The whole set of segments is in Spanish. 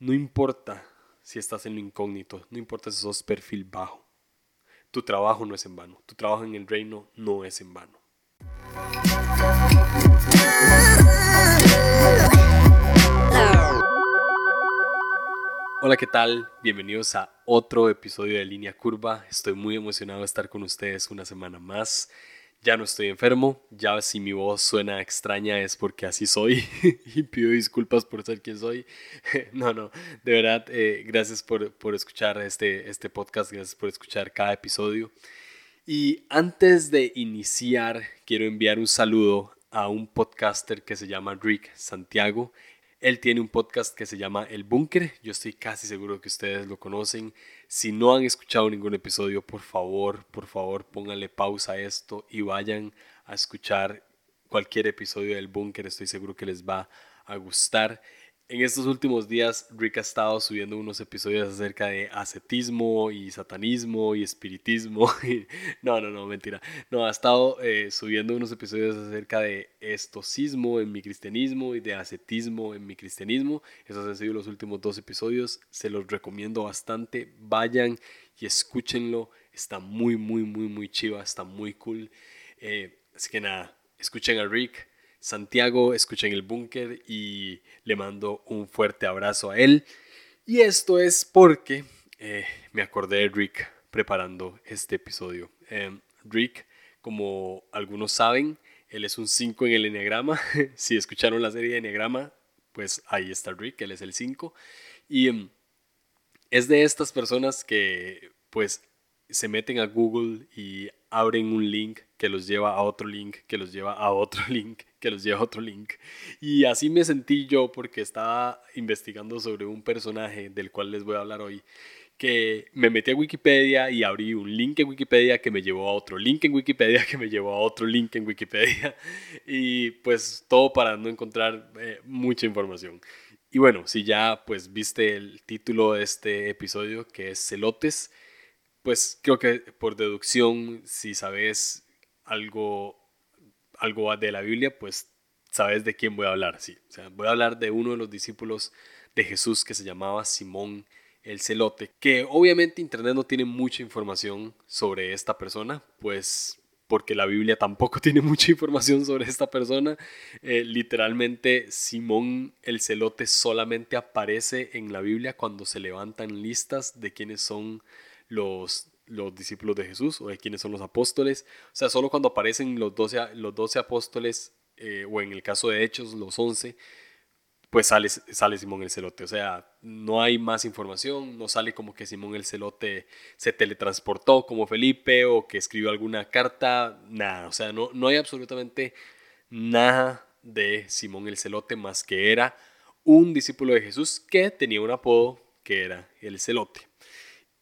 No importa si estás en lo incógnito, no importa si sos perfil bajo. Tu trabajo no es en vano, tu trabajo en el reino no es en vano. Hola, ¿qué tal? Bienvenidos a otro episodio de Línea Curva. Estoy muy emocionado de estar con ustedes una semana más ya no estoy enfermo, ya si mi voz suena extraña es porque así soy y pido disculpas por ser quien soy. no, no, de verdad, eh, gracias por, por, escuchar este, este podcast, gracias por escuchar cada episodio. Y antes de iniciar, quiero enviar un saludo a un podcaster que se llama Rick Santiago. Él tiene un podcast que se llama El Búnker. Yo estoy casi seguro que ustedes lo conocen. Si no han escuchado ningún episodio, por favor, por favor, pónganle pausa a esto y vayan a escuchar cualquier episodio del Búnker. Estoy seguro que les va a gustar. En estos últimos días, Rick ha estado subiendo unos episodios acerca de ascetismo y satanismo y espiritismo. no, no, no, mentira. No, ha estado eh, subiendo unos episodios acerca de estocismo en mi cristianismo y de ascetismo en mi cristianismo. Esos han sido los últimos dos episodios. Se los recomiendo bastante. Vayan y escúchenlo. Está muy, muy, muy, muy chiva. Está muy cool. Eh, así que nada, escuchen a Rick Santiago, escuchen el búnker y le mando un fuerte abrazo a él. Y esto es porque eh, me acordé de Rick preparando este episodio. Em, Rick, como algunos saben, él es un 5 en el Enneagrama. si escucharon la serie de Enneagrama, pues ahí está Rick, él es el 5. Y em, es de estas personas que pues se meten a Google y abren un link que los lleva a otro link, que los lleva a otro link, que los lleva a otro link. Y así me sentí yo porque estaba investigando sobre un personaje del cual les voy a hablar hoy, que me metí a Wikipedia y abrí un link en Wikipedia que me llevó a otro link en Wikipedia que me llevó a otro link en Wikipedia. Y pues todo para no encontrar eh, mucha información. Y bueno, si ya pues viste el título de este episodio que es Celotes, pues creo que por deducción, si sabes algo, algo de la Biblia, pues sabes de quién voy a hablar. Sí. Voy a hablar de uno de los discípulos de Jesús que se llamaba Simón el Celote, que obviamente Internet no tiene mucha información sobre esta persona, pues porque la Biblia tampoco tiene mucha información sobre esta persona. Eh, literalmente Simón el Celote solamente aparece en la Biblia cuando se levantan listas de quiénes son los, los discípulos de Jesús o de quiénes son los apóstoles. O sea, solo cuando aparecen los 12, los 12 apóstoles, eh, o en el caso de Hechos, los 11, pues sale, sale Simón el Celote. O sea, no hay más información, no sale como que Simón el Celote se teletransportó como Felipe o que escribió alguna carta, nada. O sea, no, no hay absolutamente nada de Simón el Celote más que era un discípulo de Jesús que tenía un apodo que era el Celote.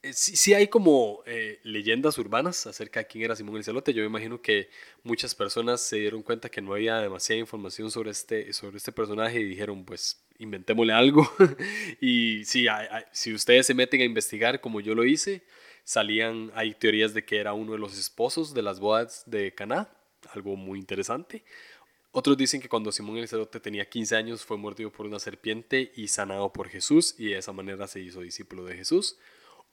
Eh, sí, hay como eh, leyendas urbanas acerca de quién era Simón el Celote. Yo me imagino que muchas personas se dieron cuenta que no había demasiada información sobre este, sobre este personaje y dijeron, pues inventémosle algo. y sí, si ustedes se meten a investigar como yo lo hice, salían, hay teorías de que era uno de los esposos de las bodas de Caná, algo muy interesante. Otros dicen que cuando Simón el Celote tenía 15 años fue mordido por una serpiente y sanado por Jesús y de esa manera se hizo discípulo de Jesús.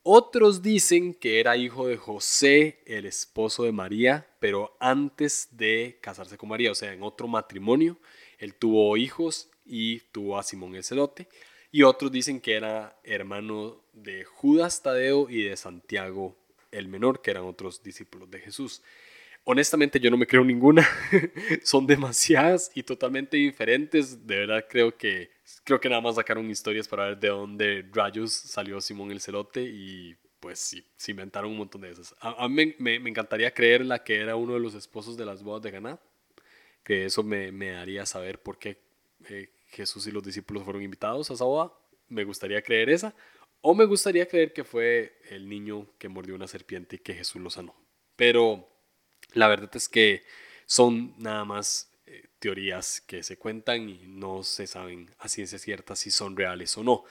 Otros dicen que era hijo de José, el esposo de María, pero antes de casarse con María, o sea, en otro matrimonio, él tuvo hijos y tuvo a Simón el Celote. Y otros dicen que era hermano de Judas Tadeo y de Santiago el Menor, que eran otros discípulos de Jesús. Honestamente yo no me creo ninguna, son demasiadas y totalmente diferentes. De verdad creo que creo que nada más sacaron historias para ver de dónde rayos salió Simón el Celote y pues sí, se inventaron un montón de esas. A, mí me, me, encantaría creer la que era uno de los esposos de las bodas de Ganá, que eso me, me haría saber por qué eh, Jesús y los discípulos fueron invitados a esa boda. Me gustaría creer esa. O me gustaría creer que fue el niño que mordió una serpiente y que Jesús lo sanó. Pero la verdad es que son nada más teorías que se cuentan y no se saben a ciencia cierta si son reales o no.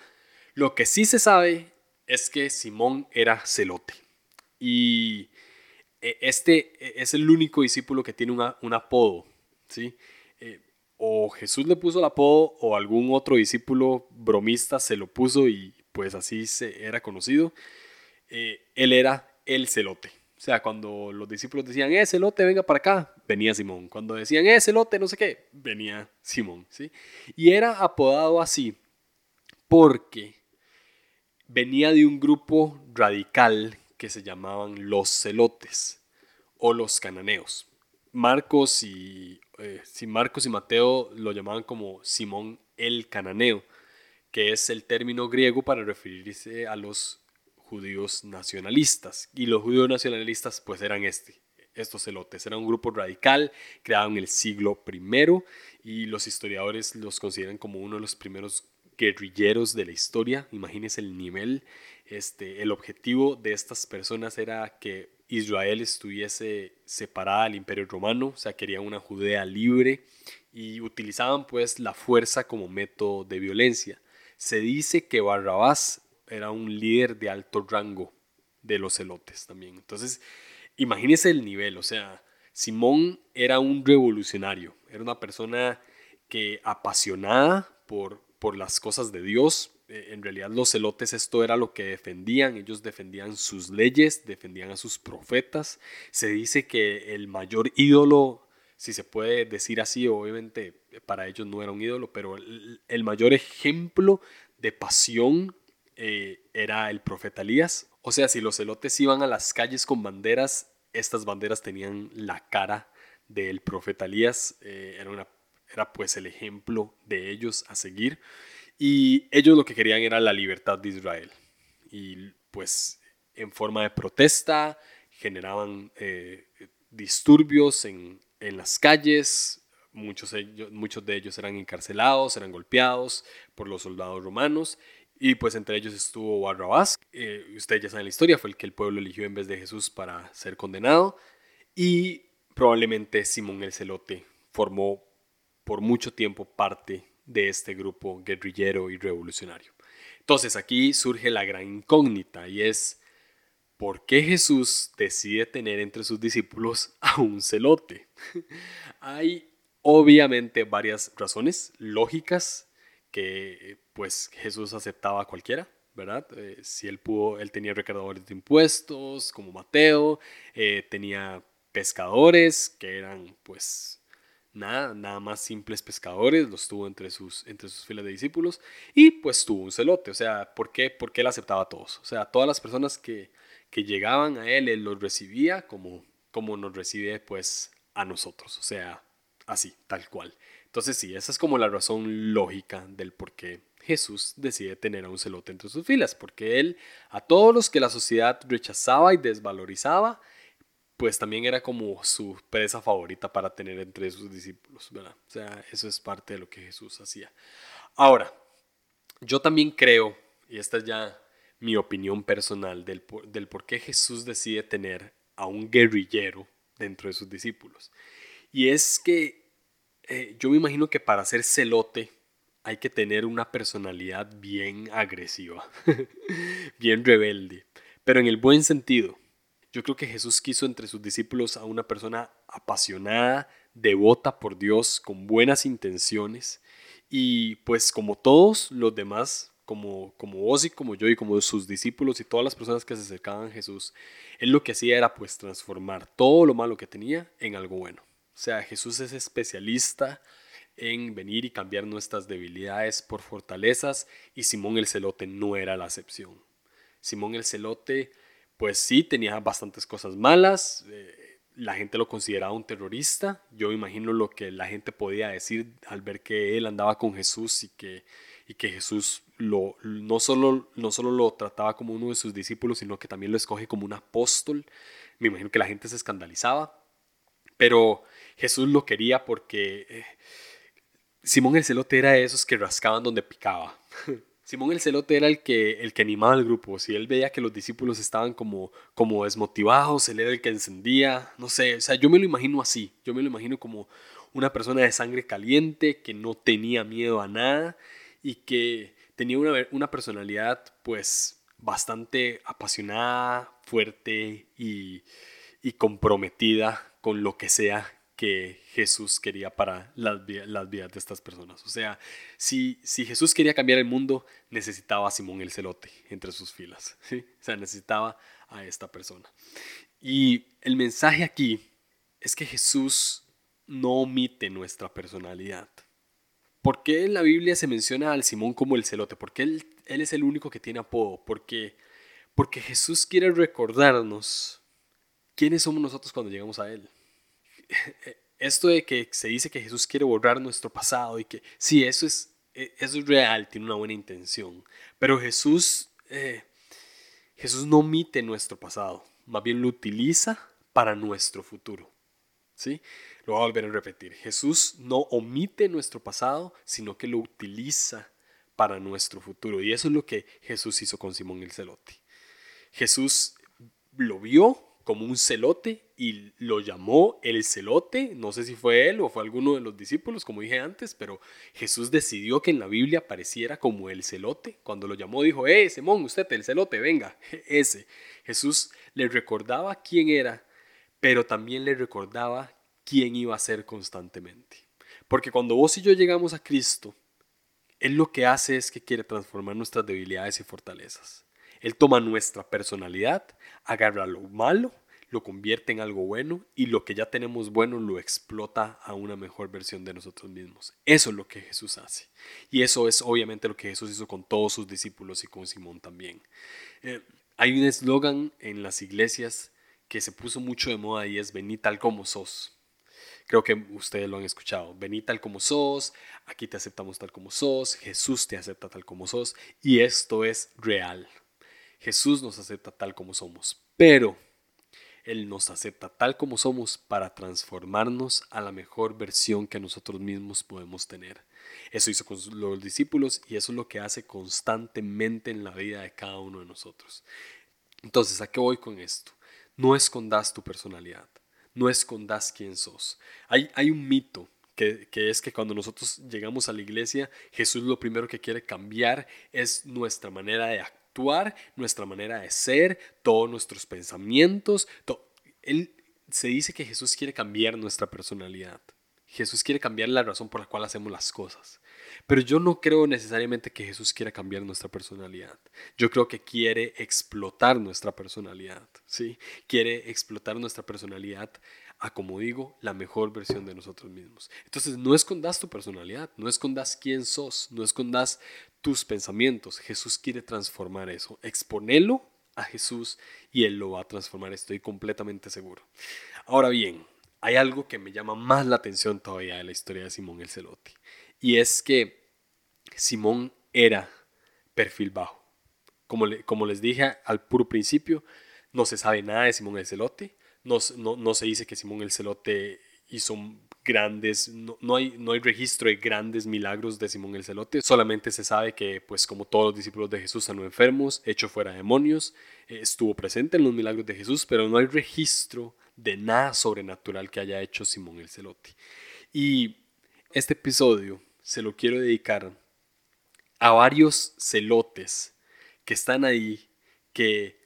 Lo que sí se sabe es que Simón era celote. Y e, este e, es el único discípulo que tiene un apodo. ¿sí? Eh, o Jesús le puso el apodo o algún otro discípulo bromista se lo puso y pues así se era conocido. Eh, él era el celote. O sea, cuando los discípulos decían, eh, celote, venga para acá, venía Simón. Cuando decían, eh, celote, no sé qué, venía Simón. ¿sí? Y era apodado así porque venía de un grupo radical que se llamaban los celotes o los cananeos. Marcos y, eh, Marcos y Mateo lo llamaban como Simón el cananeo, que es el término griego para referirse a los judíos nacionalistas. Y los judíos nacionalistas pues eran este, estos celotes. Era un grupo radical creado en el siglo I y los historiadores los consideran como uno de los primeros guerrilleros de la historia. Imagínense el nivel. Este, el objetivo de estas personas era que Israel estuviese separada del imperio romano, o sea, querían una Judea libre y utilizaban pues la fuerza como método de violencia. Se dice que Barrabás era un líder de alto rango de los celotes también. Entonces, imagínense el nivel, o sea, Simón era un revolucionario, era una persona que apasionada por, por las cosas de Dios. Eh, en realidad los celotes esto era lo que defendían, ellos defendían sus leyes, defendían a sus profetas. Se dice que el mayor ídolo, si se puede decir así, obviamente para ellos no era un ídolo, pero el mayor ejemplo de pasión eh, era el profeta Elías. O sea, si los celotes iban a las calles con banderas, estas banderas tenían la cara del profeta Elías. Eh, era, una, era pues el ejemplo de ellos a seguir. Y ellos lo que querían era la libertad de Israel. Y pues en forma de protesta generaban eh, disturbios en, en las calles, Muchos, muchos, de ellos eran encarcelados, eran golpeados por los soldados romanos y pues entre ellos estuvo Barrabás, eh, ustedes ya saben la historia, fue el que el pueblo eligió en vez de Jesús para ser condenado. Y probablemente Simón el Celote formó por mucho tiempo parte de este grupo guerrillero y revolucionario. Entonces aquí surge la gran incógnita y es, ¿por qué Jesús decide tener entre sus discípulos a un celote? Hay obviamente varias razones lógicas que pues Jesús aceptaba a cualquiera, ¿verdad? Eh, si él pudo, él tenía recaudadores de impuestos como Mateo, eh, tenía pescadores que eran pues nada, nada más simples pescadores, los tuvo entre sus, entre sus filas de discípulos y pues tuvo un celote, o sea, ¿por qué? Porque él aceptaba a todos, o sea, todas las personas que, que llegaban a él, él los recibía como, como nos recibe pues a nosotros, o sea, así, tal cual. Entonces sí, esa es como la razón lógica del por qué Jesús decide tener a un celote entre sus filas, porque él a todos los que la sociedad rechazaba y desvalorizaba, pues también era como su presa favorita para tener entre sus discípulos, ¿verdad? O sea, eso es parte de lo que Jesús hacía. Ahora, yo también creo, y esta es ya mi opinión personal del, del por qué Jesús decide tener a un guerrillero dentro de sus discípulos. Y es que eh, yo me imagino que para ser celote hay que tener una personalidad bien agresiva, bien rebelde, pero en el buen sentido. Yo creo que Jesús quiso entre sus discípulos a una persona apasionada, devota por Dios, con buenas intenciones, y pues como todos los demás, como, como vos y como yo y como sus discípulos y todas las personas que se acercaban a Jesús, él lo que hacía era pues transformar todo lo malo que tenía en algo bueno. O sea, Jesús es especialista en venir y cambiar nuestras debilidades por fortalezas y Simón el Celote no era la excepción. Simón el Celote, pues sí, tenía bastantes cosas malas, eh, la gente lo consideraba un terrorista, yo imagino lo que la gente podía decir al ver que él andaba con Jesús y que, y que Jesús lo, no, solo, no solo lo trataba como uno de sus discípulos, sino que también lo escoge como un apóstol. Me imagino que la gente se escandalizaba, pero Jesús lo quería porque eh, Simón el celote era de esos que rascaban donde picaba. Simón el celote era el que, el que animaba al grupo. Si él veía que los discípulos estaban como, como desmotivados, él era el que encendía. No sé, o sea, yo me lo imagino así. Yo me lo imagino como una persona de sangre caliente que no tenía miedo a nada y que tenía una, una personalidad pues bastante apasionada, fuerte y, y comprometida con lo que sea que Jesús quería para las, las vidas de estas personas. O sea, si, si Jesús quería cambiar el mundo, necesitaba a Simón el celote entre sus filas. ¿sí? O sea, necesitaba a esta persona. Y el mensaje aquí es que Jesús no omite nuestra personalidad. ¿Por qué en la Biblia se menciona al Simón como el celote? Porque él, él es el único que tiene apodo. Porque, porque Jesús quiere recordarnos quiénes somos nosotros cuando llegamos a Él. Esto de que se dice que Jesús quiere borrar nuestro pasado y que sí, eso es, e, eso es real, tiene una buena intención. Pero Jesús, eh, Jesús no omite nuestro pasado, más bien lo utiliza para nuestro futuro. ¿Sí? Lo voy a volver a repetir. Jesús no omite nuestro pasado, sino que lo utiliza para nuestro futuro. Y eso es lo que Jesús hizo con Simón el Celote. Jesús lo vio, como un celote y lo llamó el celote. No sé si fue él o fue alguno de los discípulos, como dije antes, pero Jesús decidió que en la Biblia apareciera como el celote. Cuando lo llamó dijo, eh, Simón, usted, el celote, venga, ese. Jesús le recordaba quién era, pero también le recordaba quién iba a ser constantemente. Porque cuando vos y yo llegamos a Cristo, Él lo que hace es que quiere transformar nuestras debilidades y fortalezas. Él toma nuestra personalidad, agarra lo malo, lo convierte en algo bueno y lo que ya tenemos bueno lo explota a una mejor versión de nosotros mismos. Eso es lo que Jesús hace. Y eso es obviamente lo que Jesús hizo con todos sus discípulos y con Simón también. Eh, hay un eslogan en las iglesias que se puso mucho de moda y es vení tal como sos. Creo que ustedes lo han escuchado. Vení tal como sos, aquí te aceptamos tal como sos, Jesús te acepta tal como sos y esto es real. Jesús nos acepta tal como somos, pero Él nos acepta tal como somos para transformarnos a la mejor versión que nosotros mismos podemos tener. Eso hizo con los discípulos y eso es lo que hace constantemente en la vida de cada uno de nosotros. Entonces, ¿a qué voy con esto? No escondas tu personalidad, no escondas quién sos. Hay, hay un mito que, que, es que cuando nosotros llegamos a la iglesia, Jesús lo primero que quiere cambiar es nuestra manera de actuar actuar, nuestra manera de ser, todos nuestros pensamientos. Él se dice que Jesús quiere cambiar nuestra personalidad. Jesús quiere cambiar la razón por la cual hacemos las cosas. Pero yo no creo necesariamente que Jesús quiera cambiar nuestra personalidad. Yo creo que quiere explotar nuestra personalidad, ¿sí? Quiere explotar nuestra personalidad a, como digo, la mejor versión de nosotros mismos. Entonces, no escondas tu personalidad, no escondas quién sos, no escondas tus pensamientos. Jesús quiere transformar eso. Exponelo a Jesús y Él lo va a transformar, estoy completamente seguro. Ahora bien, hay algo que me llama más la atención todavía de la historia de Simón el Celote. Y es que Simón era perfil bajo. Como, como les dije al puro principio, no se sabe nada de Simón el Celote. No, no, no se dice que Simón el Celote hizo grandes, no, hay, no hay registro de grandes milagros de Simón el Celote, solamente se sabe que, pues como todos los discípulos de Jesús sanó enfermos, echó fuera demonios, eh, estuvo presente en los milagros de Jesús, pero no hay registro de nada sobrenatural que haya hecho Simón el Celote. Y este episodio se lo quiero dedicar a varios celotes que están ahí que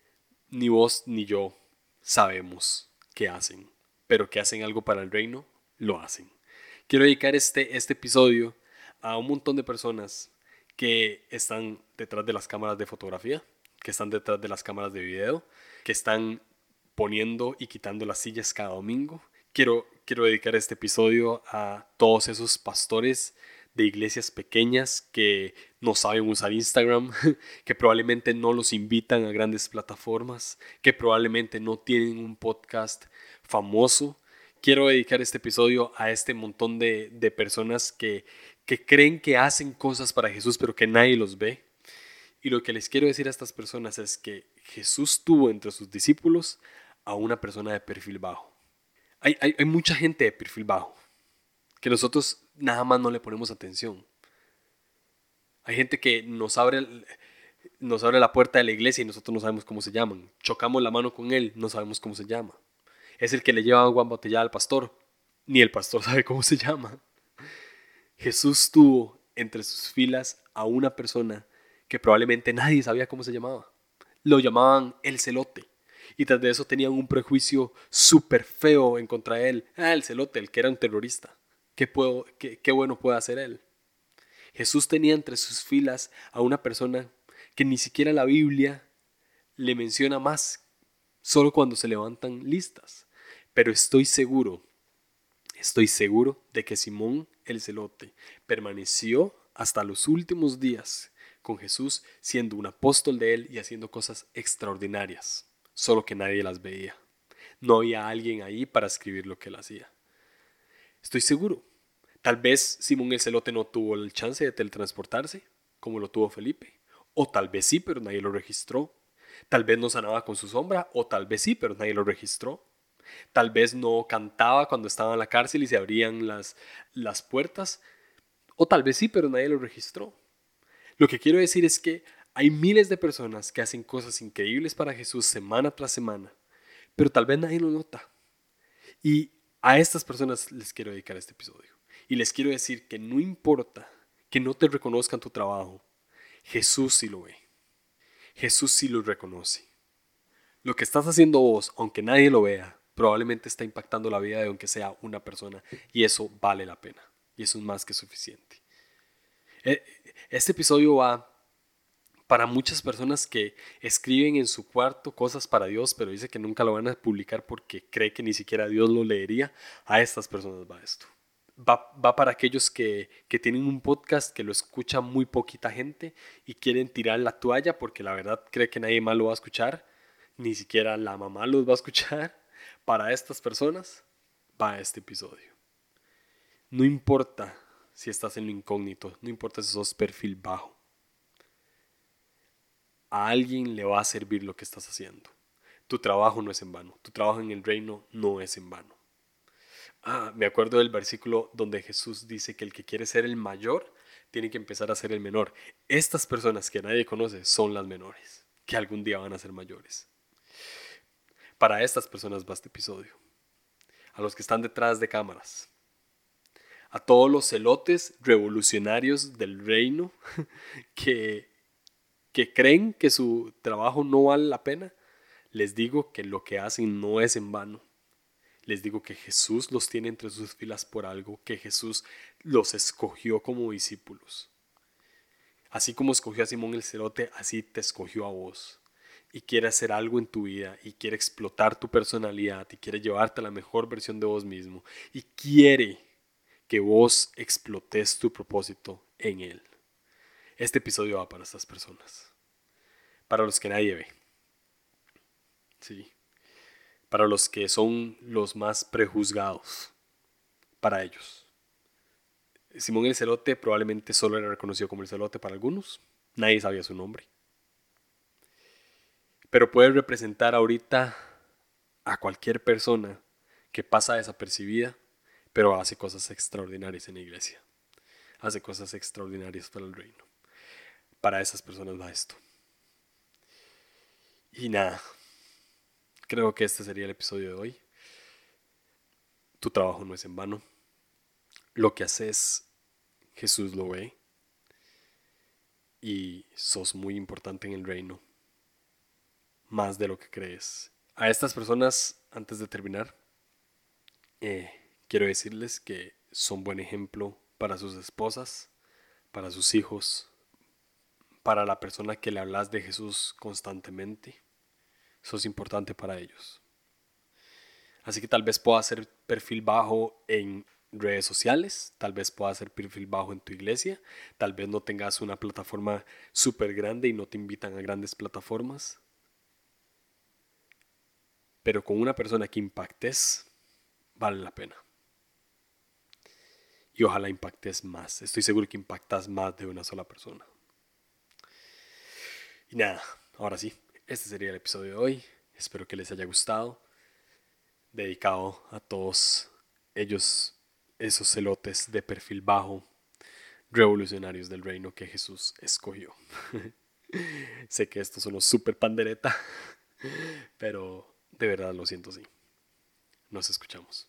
ni vos ni yo sabemos qué hacen, pero que hacen algo para el reino lo hacen. Quiero dedicar este, este episodio a un montón de personas que están detrás de las cámaras de fotografía, que están detrás de las cámaras de video, que están poniendo y quitando las sillas cada domingo. Quiero, quiero dedicar este episodio a todos esos pastores de iglesias pequeñas que no saben usar Instagram, que probablemente no los invitan a grandes plataformas, que probablemente no tienen un podcast famoso, quiero dedicar este episodio a este montón de, personas que, que creen que hacen cosas para Jesús, pero que nadie los ve. Y lo que les quiero decir a estas personas es que Jesús tuvo entre sus discípulos a una persona de perfil bajo. Hay, hay, mucha gente de perfil bajo que nosotros nada más no le ponemos atención. Hay gente que nos abre, nos abre la puerta de la iglesia y nosotros no sabemos cómo se llaman. Chocamos la mano con él, no sabemos cómo se llama es el que le lleva agua embotellada al pastor. Ni el pastor sabe cómo se llama. Jesús tuvo entre sus filas a una persona que probablemente nadie sabía cómo se llamaba. Lo llamaban el celote. Y tras de eso tenían un prejuicio súper feo en contra de él. Ah, el celote, el que era un terrorista. ¿Qué, puedo, qué, qué bueno puede hacer él? Jesús tenía entre sus filas a una persona que ni siquiera la Biblia le menciona más, solo cuando se levantan listas. Pero estoy seguro, estoy seguro de que Simón el celote permaneció hasta los últimos días con Jesús, siendo un apóstol de él y haciendo cosas extraordinarias, solo que nadie las veía. No había alguien ahí para escribir lo que él hacía. Estoy seguro. Tal vez Simón el celote no tuvo el chance de teletransportarse, como lo tuvo Felipe. O tal vez sí, pero nadie lo registró. Tal vez no sanaba con su sombra, o tal vez sí, pero nadie lo registró. Tal vez no cantaba cuando estaba en la cárcel y se abrían las, las puertas, o tal vez sí, pero nadie lo registró. Lo que quiero decir es que hay miles de personas que hacen cosas increíbles para Jesús semana tras semana, pero tal vez nadie lo nota. Y a estas personas les quiero dedicar este episodio. Y les quiero decir que no importa que no te reconozcan tu trabajo, Jesús sí lo ve. Jesús sí lo reconoce. Lo que estás haciendo vos, aunque nadie lo vea, probablemente está impactando la vida de aunque sea una persona y eso vale la pena y eso es más que suficiente. E, este episodio va para muchas personas que escriben en su cuarto cosas para Dios, pero dice que nunca lo van a publicar porque cree que ni siquiera Dios lo leería. A estas personas va esto va, para aquellos que, tienen un podcast que lo escucha muy poquita gente y quieren tirar la toalla porque la verdad cree que nadie más lo va a escuchar, ni siquiera la mamá los va a escuchar. Para estas personas va este episodio. No importa si estás en lo incógnito, no importa si sos perfil bajo. A alguien le va a servir lo que estás haciendo. Tu trabajo no es en vano, tu trabajo en el reino no es en vano. Ah, me acuerdo del versículo donde Jesús dice que el que quiere ser el mayor tiene que empezar a ser el menor. Estas personas que nadie conoce son las menores, que algún día van a ser mayores. Para estas personas va este episodio. A los que están detrás de cámaras. A todos los celotes revolucionarios del reino que, que creen que su trabajo no vale la pena. Les digo que lo que hacen no es en vano les digo que Jesús los tiene entre sus filas por algo, que Jesús los escogió como discípulos. Así como escogió a Simón el Celote, así te escogió a vos. Y quiere hacer algo en tu vida, y quiere explotar tu personalidad, y quiere llevarte a la mejor versión de vos mismo, y quiere que vos explotes tu propósito en Él. Este episodio va para estas personas, para los que nadie ve. Sí para los que son los más prejuzgados, para ellos. Simón el Celote probablemente solo era reconocido como el Celote para algunos, nadie sabía su nombre. Pero puede representar ahorita a cualquier persona que pasa desapercibida, pero hace cosas extraordinarias en la iglesia. Hace cosas extraordinarias para el reino. Para esas personas va esto. Y nada, Creo que este sería el episodio de hoy. Tu trabajo no es en vano. Lo que haces, Jesús lo ve. Y sos muy importante en el reino. Más de lo que crees. A estas personas, antes de terminar, eh, quiero decirles que son buen ejemplo para sus esposas, para sus hijos, para la persona que le hablas de Jesús constantemente eso es importante para ellos. Así que tal vez pueda hacer perfil bajo en redes sociales, tal vez pueda hacer perfil bajo en tu iglesia, tal vez no tengas una plataforma súper grande y no te invitan a grandes plataformas. Pero con una persona que impactes, vale la pena. Y ojalá impactes más. Estoy seguro que impactas más de una sola persona. Y nada, ahora sí, este sería el episodio de hoy. Espero que les haya gustado. Dedicado a todos ellos, esos celotes de perfil bajo, revolucionarios del reino que Jesús escogió. sé que esto sonó súper pandereta, pero de verdad lo siento así. Nos escuchamos.